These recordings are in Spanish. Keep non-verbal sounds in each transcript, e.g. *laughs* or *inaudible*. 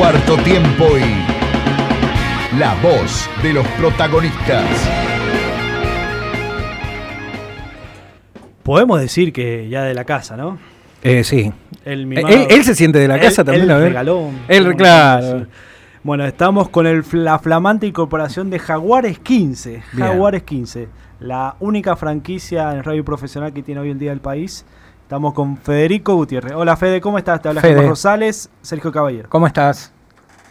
cuarto tiempo y la voz de los protagonistas. Podemos decir que ya de la casa, ¿no? Eh, sí. El Eh, mimado- Él, él se siente de la casa Él- también, él a ver. regaló. Él, claro. Bueno, estamos con el, la flamante incorporación de Jaguares 15. Bien. Jaguares 15, la única franquicia en radio profesional que tiene hoy en día el país. Estamos con Federico Gutiérrez. Hola Fede, ¿cómo estás? Te habla Fede. Germán Rosales, Sergio Caballero. ¿Cómo estás?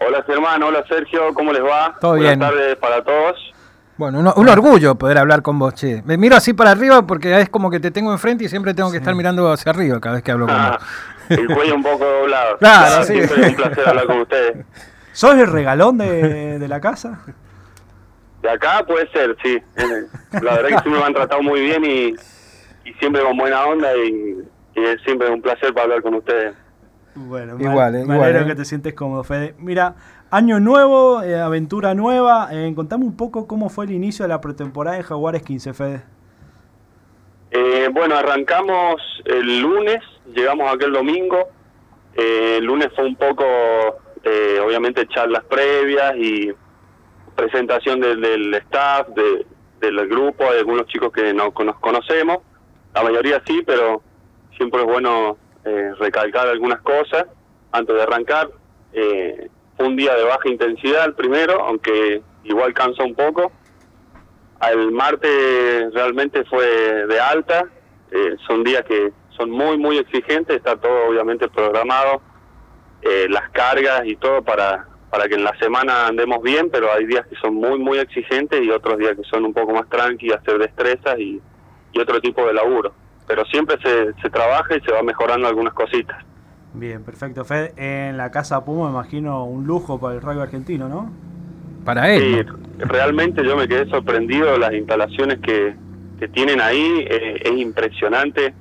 Hola Germán, hola Sergio, ¿cómo les va? Todo Buenas bien. tardes para todos. Bueno, un, un orgullo poder hablar con vos, che. Me miro así para arriba porque es como que te tengo enfrente y siempre tengo que estar mirando hacia arriba cada vez que hablo con Ah, vos. *laughs* el cuello un poco doblado. *laughs* Claro, sí. Siempre es un placer hablar con ustedes. ¿Sos el regalón de, de la casa? De acá puede ser, sí. Eh, La verdad que siempre me han tratado muy bien y, y siempre con buena onda y, y es siempre un placer para hablar con ustedes. Bueno, me- Igual, eh, me igual, alegro eh. que te sientes cómodo, Fede. Mira, año nuevo, eh, aventura nueva. Eh, contame un poco cómo fue el inicio de la pretemporada de Jaguares 15, Fede. Eh, bueno, arrancamos el lunes, llegamos aquel domingo. Eh, el lunes fue un poco, eh, obviamente, charlas previas y presentación del, del staff, de- del grupo, hay algunos chicos que no nos conocemos. La mayoría sí, pero siempre es bueno eh, recalcar algunas cosas antes de arrancar. Eh, fue un día de baja intensidad el primero, aunque igual cansa un poco. Al martes realmente fue de alta, eh, son días que son muy, muy exigentes, está todo obviamente programado, eh, las cargas y todo para, para que en la semana andemos bien, pero hay días que son muy, muy exigentes y otros días que son un poco más tranqui, hacer destrezas y, y otro tipo de laburo. Pero siempre se, se trabaja y se va mejorando algunas cositas. Bien, perfecto, Fede. En la casa Puma, me imagino un lujo para el rugby argentino, ¿no? Para él. Sí, ¿no? realmente yo me quedé sorprendido de las instalaciones que, que tienen ahí, eh, es impresionante,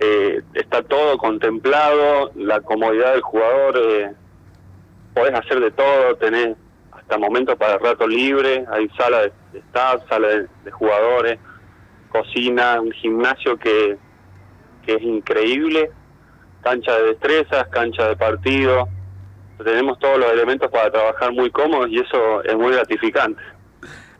eh, está todo contemplado, la comodidad del jugador, eh, podés hacer de todo, tenés hasta momentos para el rato libre, hay sala de, de staff, sala de, de jugadores, cocina, un gimnasio que, que es increíble, cancha de destrezas, cancha de partido, tenemos todos los elementos para trabajar muy cómodos y eso es muy gratificante.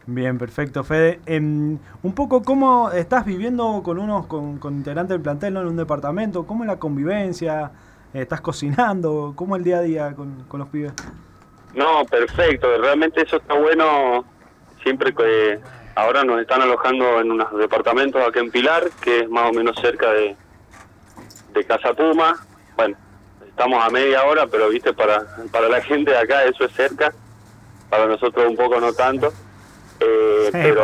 Bien, perfecto, Fede. Em, un poco cómo estás viviendo con unos con, con integrantes del plantel ¿no? en un departamento, cómo es la convivencia, estás cocinando, cómo el día a día con, con los pibes. No, perfecto, realmente eso está bueno siempre que ahora nos están alojando en unos departamentos acá en Pilar, que es más o menos cerca de, de Casa Puma. Bueno, estamos a media hora, pero viste, para, para la gente de acá eso es cerca, para nosotros un poco no tanto. Eh, Sí, pero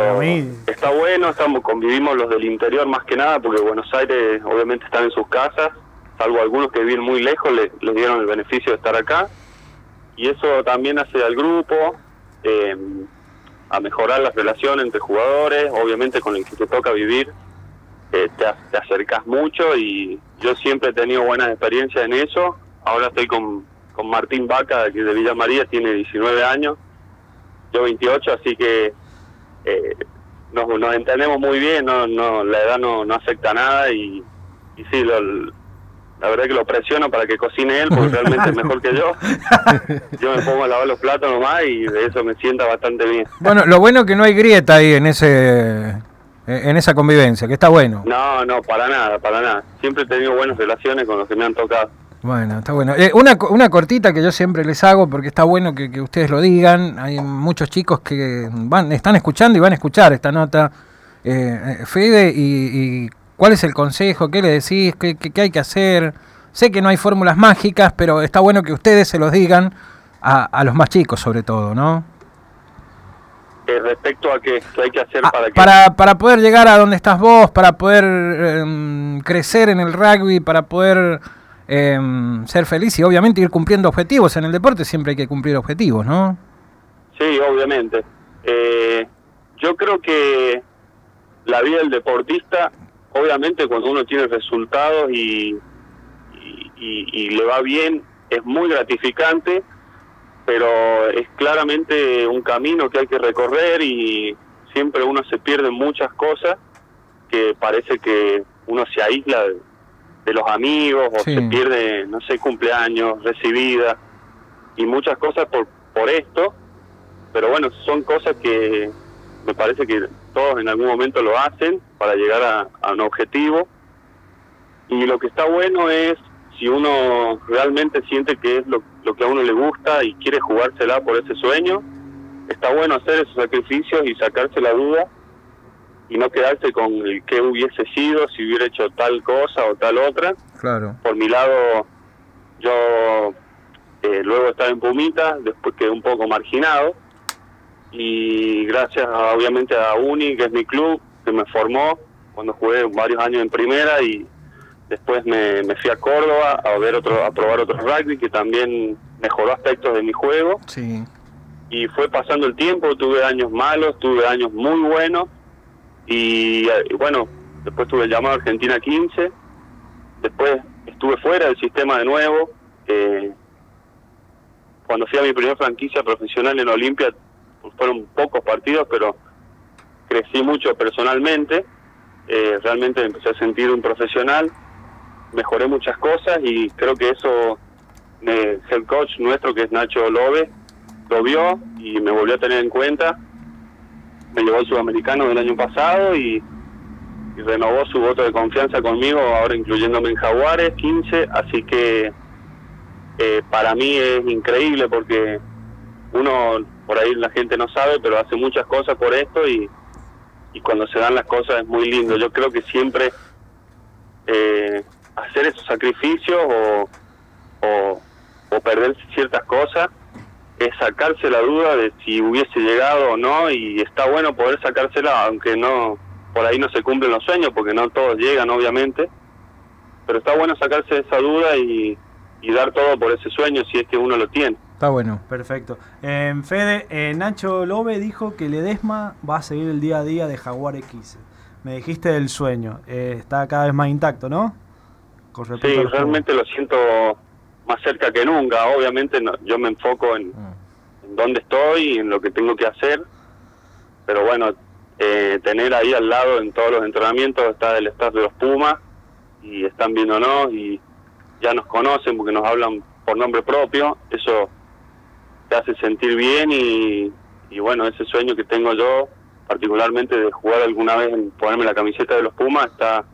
está bueno, estamos convivimos los del interior más que nada, porque Buenos Aires obviamente están en sus casas, salvo algunos que viven muy lejos, le- les dieron el beneficio de estar acá y eso también hace al grupo eh, a mejorar las relaciones entre jugadores, obviamente con el que te toca vivir eh, te, te acercas mucho y yo siempre he tenido buenas experiencias en eso. Ahora estoy con, con Martín Vaca, que de Villa María, tiene 19 años, yo 28, así que eh, nos, nos entendemos muy bien, no, no, la edad no, no afecta nada y sí, lo, la verdad que lo presiono para que cocine él, porque realmente es mejor que yo. *laughs* Yo me pongo a lavar los platos nomás y de eso me sienta bastante bien. Bueno, lo bueno es que no hay grieta ahí en ese en esa convivencia, que está bueno. No, no, para nada, para nada. Siempre he tenido buenas relaciones con los que me han tocado. Bueno, está bueno. Eh, una, una cortita que yo siempre les hago porque está bueno que, que ustedes lo digan. Hay muchos chicos que van, están escuchando y van a escuchar esta nota. Eh, eh, Fede, y, y cuál es el consejo? ¿Qué le decís? ¿Qué, qué- qué hay que hacer? Sé que no hay fórmulas mágicas, pero está bueno que ustedes se los digan a, a los más chicos sobre todo, ¿no? Eh, respecto a qué, hay que hacer Ah, para que... para, para poder llegar a donde estás vos, para poder em, crecer en el rugby, para poder em, ser feliz y obviamente ir cumpliendo objetivos. En el deporte siempre hay que cumplir objetivos, ¿no? Sí, obviamente. Eh, yo creo que la vida del deportista, obviamente cuando uno tiene resultados y, y, y- y le va bien, es muy gratificante, pero es claramente un camino que hay que recorrer y siempre uno se pierde muchas cosas que parece que uno se aísla de, de los amigos o Sí. se pierde, no sé, cumpleaños, recibida. y muchas cosas por, por esto, pero bueno, son cosas que me parece que todos en algún momento lo hacen para llegar a, a un objetivo. Y lo que está bueno es si uno realmente siente que es lo, lo que a uno le gusta y quiere jugársela por ese sueño, está bueno hacer esos sacrificios y sacarse la duda y no quedarse con el que hubiese sido si hubiera hecho tal cosa o tal otra. Claro. Por mi lado, yo eh, luego estaba en Pumita, después quedé un poco marginado y gracias a, obviamente a Uni, que es mi club, que me formó cuando jugué varios años en primera y después me, me fui a Córdoba a ver otro, a probar otro rugby que también mejoró aspectos de mi juego Sí. y fue pasando el tiempo, tuve años malos, tuve años muy buenos y, bueno, después tuve el llamado a Argentina 15, después estuve fuera del sistema de nuevo, eh, cuando fui a mi primera franquicia profesional en Olimpia fueron pocos partidos, pero crecí mucho personalmente, eh, realmente me empecé a sentir un profesional, mejoré muchas cosas y creo que eso el coach nuestro que es Nacho Lobe lo vio y me volvió a tener en cuenta. Me llevó al sudamericano del año pasado y, y renovó su voto de confianza conmigo, ahora incluyéndome en Jaguares 15, así que eh, para mí es increíble porque uno, por ahí la gente no sabe, pero hace muchas cosas por esto y, y cuando se dan las cosas es muy lindo. Yo creo que siempre eh, hacer esos sacrificios o, o, perder ciertas cosas es sacarse la duda de si hubiese llegado o no y está bueno poder sacársela aunque no por ahí no se cumplen los sueños porque no todos llegan obviamente pero está bueno sacarse esa duda y, y dar todo por ese sueño si es que uno lo tiene Está bueno. Perfecto. Eh, Fede, eh, Nacho Lobe dijo que Ledesma va a seguir el día a día de Jaguar X. Me dijiste del sueño. Eh, está cada vez más intacto, ¿no? Con Sí, realmente lo siento más cerca que nunca. Obviamente no- yo me enfoco en, en dónde estoy y en lo que tengo que hacer. Pero bueno, eh, tener ahí al lado en todos los entrenamientos está el staff de los Pumas y están viéndonos y ya nos conocen porque nos hablan por nombre propio. Eso te hace sentir bien y, y bueno, ese sueño que tengo yo, particularmente de jugar alguna vez en ponerme la camiseta de los Pumas, está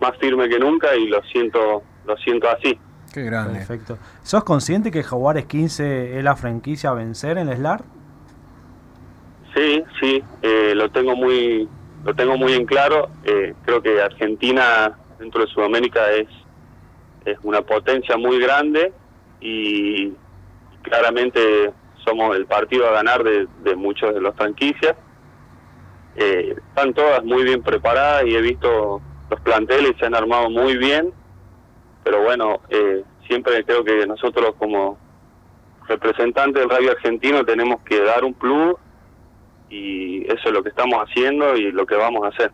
más firme que nunca y lo siento, lo siento así. Qué grande. Perfecto. ¿Sos consciente que Jaguares 15 es la franquicia a vencer en el SLAR? Sí, sí, eh, lo tengo muy, lo tengo muy en claro. Eh, creo que Argentina dentro de Sudamérica es, es una potencia muy grande y claramente somos el partido a ganar de, de muchos de las franquicias. Eh, están todas muy bien preparadas y he visto los planteles se han armado muy bien, pero bueno, eh, siempre creo que nosotros como representantes del radio argentino tenemos que dar un plus y eso es lo que estamos haciendo y lo que vamos a hacer.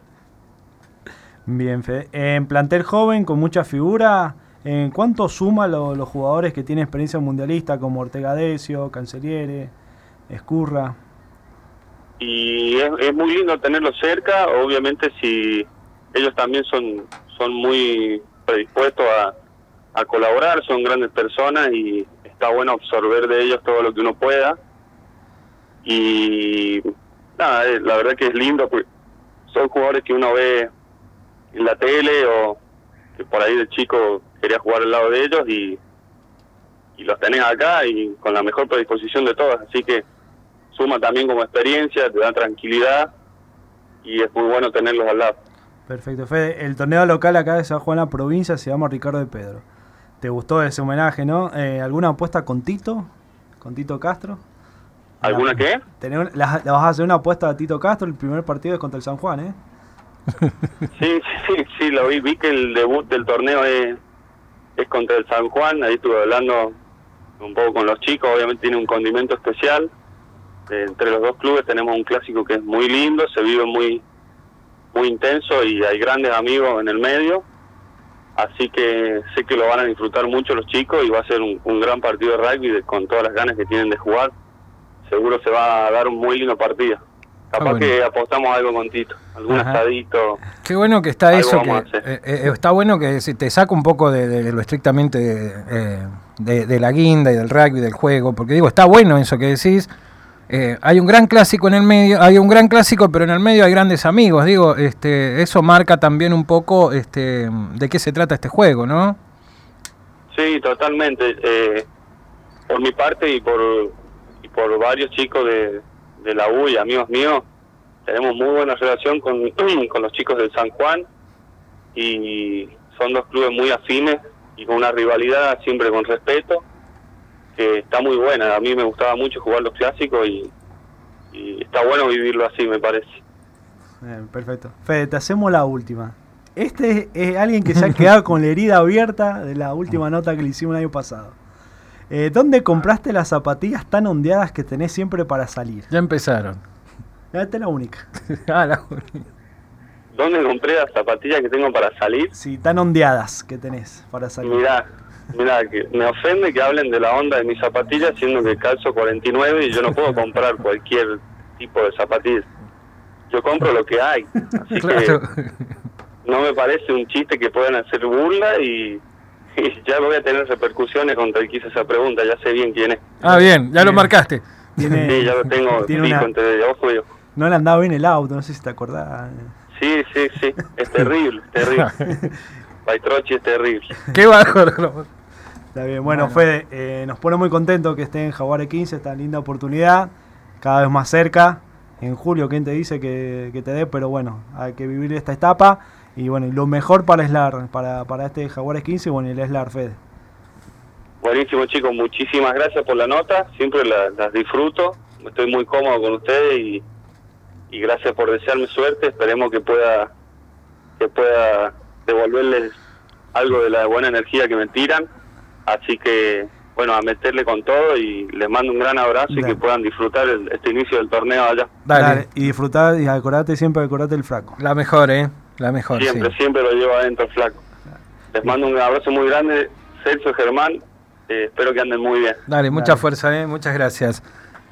Bien, Fede. En plantel joven, con mucha figura, ¿en cuánto suma lo- los jugadores que tienen experiencia mundialista como Ortega Decio, Canceliere, Escurra? Y es, es muy lindo tenerlos cerca, obviamente si ellos también son, son muy predispuestos a, a colaborar, son grandes personas y está bueno absorber de ellos todo lo que uno pueda. Y nada, eh, la verdad que es lindo, porque son jugadores que uno ve en la tele o que por ahí de chico quería jugar al lado de ellos y, y los tenés acá y con la mejor predisposición de todas, así que suma también como experiencia, te da tranquilidad y es muy bueno tenerlos al lado. Perfecto, Fede. El torneo local acá de San Juan, la provincia, se llama Ricardo de Pedro. ¿Te gustó ese homenaje, no? Eh, ¿Alguna apuesta con Tito? ¿Con Tito Castro? ¿Alguna La- qué? tenés- la, la vas a hacer una apuesta a Tito Castro, el primer partido es contra el San Juan, ¿eh? Sí, *laughs* sí, sí, lo vi, vi que el debut del torneo es, es contra el San Juan, ahí estuve hablando un poco con los chicos, obviamente tiene un condimento especial. Eh, entre los dos clubes tenemos un clásico que es muy lindo, se vive muy muy intenso y hay grandes amigos en el medio, así que sé que lo van a disfrutar mucho los chicos y va a ser un, gran partido de rugby con todas las ganas que tienen de jugar. Seguro se va a dar un muy lindo partido. Capaz bueno. que apostamos algo con Tito, algún Ajá. asadito. Qué bueno que está eso, que, eh, eh, está bueno que te saca un poco de, de lo estrictamente eh, de, de la guinda y del rugby, del juego, porque digo, está bueno eso que decís. Hay un gran clásico en el medio, hay un gran clásico, pero en el medio hay grandes amigos. Digo, este, eso marca también un poco este, de qué se trata este juego, ¿no? Sí, totalmente. Eh, por mi parte y por, y por varios chicos de, de la U y amigos míos, tenemos muy buena relación con, *clears throat* con los chicos del San Juan y son dos clubes muy afines y con una rivalidad siempre con respeto que está muy buena. A mí me gustaba mucho jugar los clásicos y, y está bueno vivirlo así, me parece. Perfecto. Fede, te hacemos la última. Este es alguien que se ha quedado *laughs* con la herida abierta de la última nota que le hicimos el año pasado. Eh, ¿Dónde compraste las zapatillas tan ondeadas que tenés siempre para salir? Ya empezaron. Esta es la única. *laughs* Ah, la- ¿Dónde compré las zapatillas que tengo para salir? Sí, tan ondeadas que tenés para salir. Mirá, mirá, que me ofende que hablen de la onda de mis zapatillas siendo que calzo 49 y yo no puedo comprar cualquier tipo de zapatillas. Yo compro lo que hay. Así *laughs* Claro. que no me parece un chiste que puedan hacer burla y, *laughs* y ya voy a tener repercusiones contra el que hizo esa pregunta. Ya sé bien quién es. Ah, bien, ya lo marcaste. Tiene, Sí, ya lo tengo *laughs* tiene una- entre ojo y ojo. no le andaba bien el auto, no sé si te acordás. Sí, sí, sí. Es terrible, terrible. *laughs* Baitrochi es terrible. Qué bajo. lo- Está bien, bueno, Fede, eh, nos pone muy contento que esté en Jaguares 15, esta linda oportunidad, cada vez más cerca. En julio, ¿quién te dice que, que te dé? Pero bueno, hay que vivir esta etapa. Y bueno, y lo mejor para SLAR, para, para este Jaguares 15, bueno, y el SLAR, Fede. Buenísimo chicos, muchísimas gracias por la nota, siempre la- las disfruto, estoy muy cómodo con ustedes y, y gracias por desearme suerte, esperemos que pueda que pueda devolverles algo de la buena energía que me tiran, así que bueno, a meterle con todo y les mando un gran abrazo y que puedan disfrutar el- este inicio del torneo allá. Dale. Y disfrutar, y acordate siempre, acordate el fraco. La mejor, ¿eh? La mejor, Siempre, sí. siempre lo llevo adentro, flaco. Les mando un abrazo muy grande, Celso Germán, eh, espero que anden muy bien. Dale, mucha Dale. fuerza, ¿eh? Muchas gracias.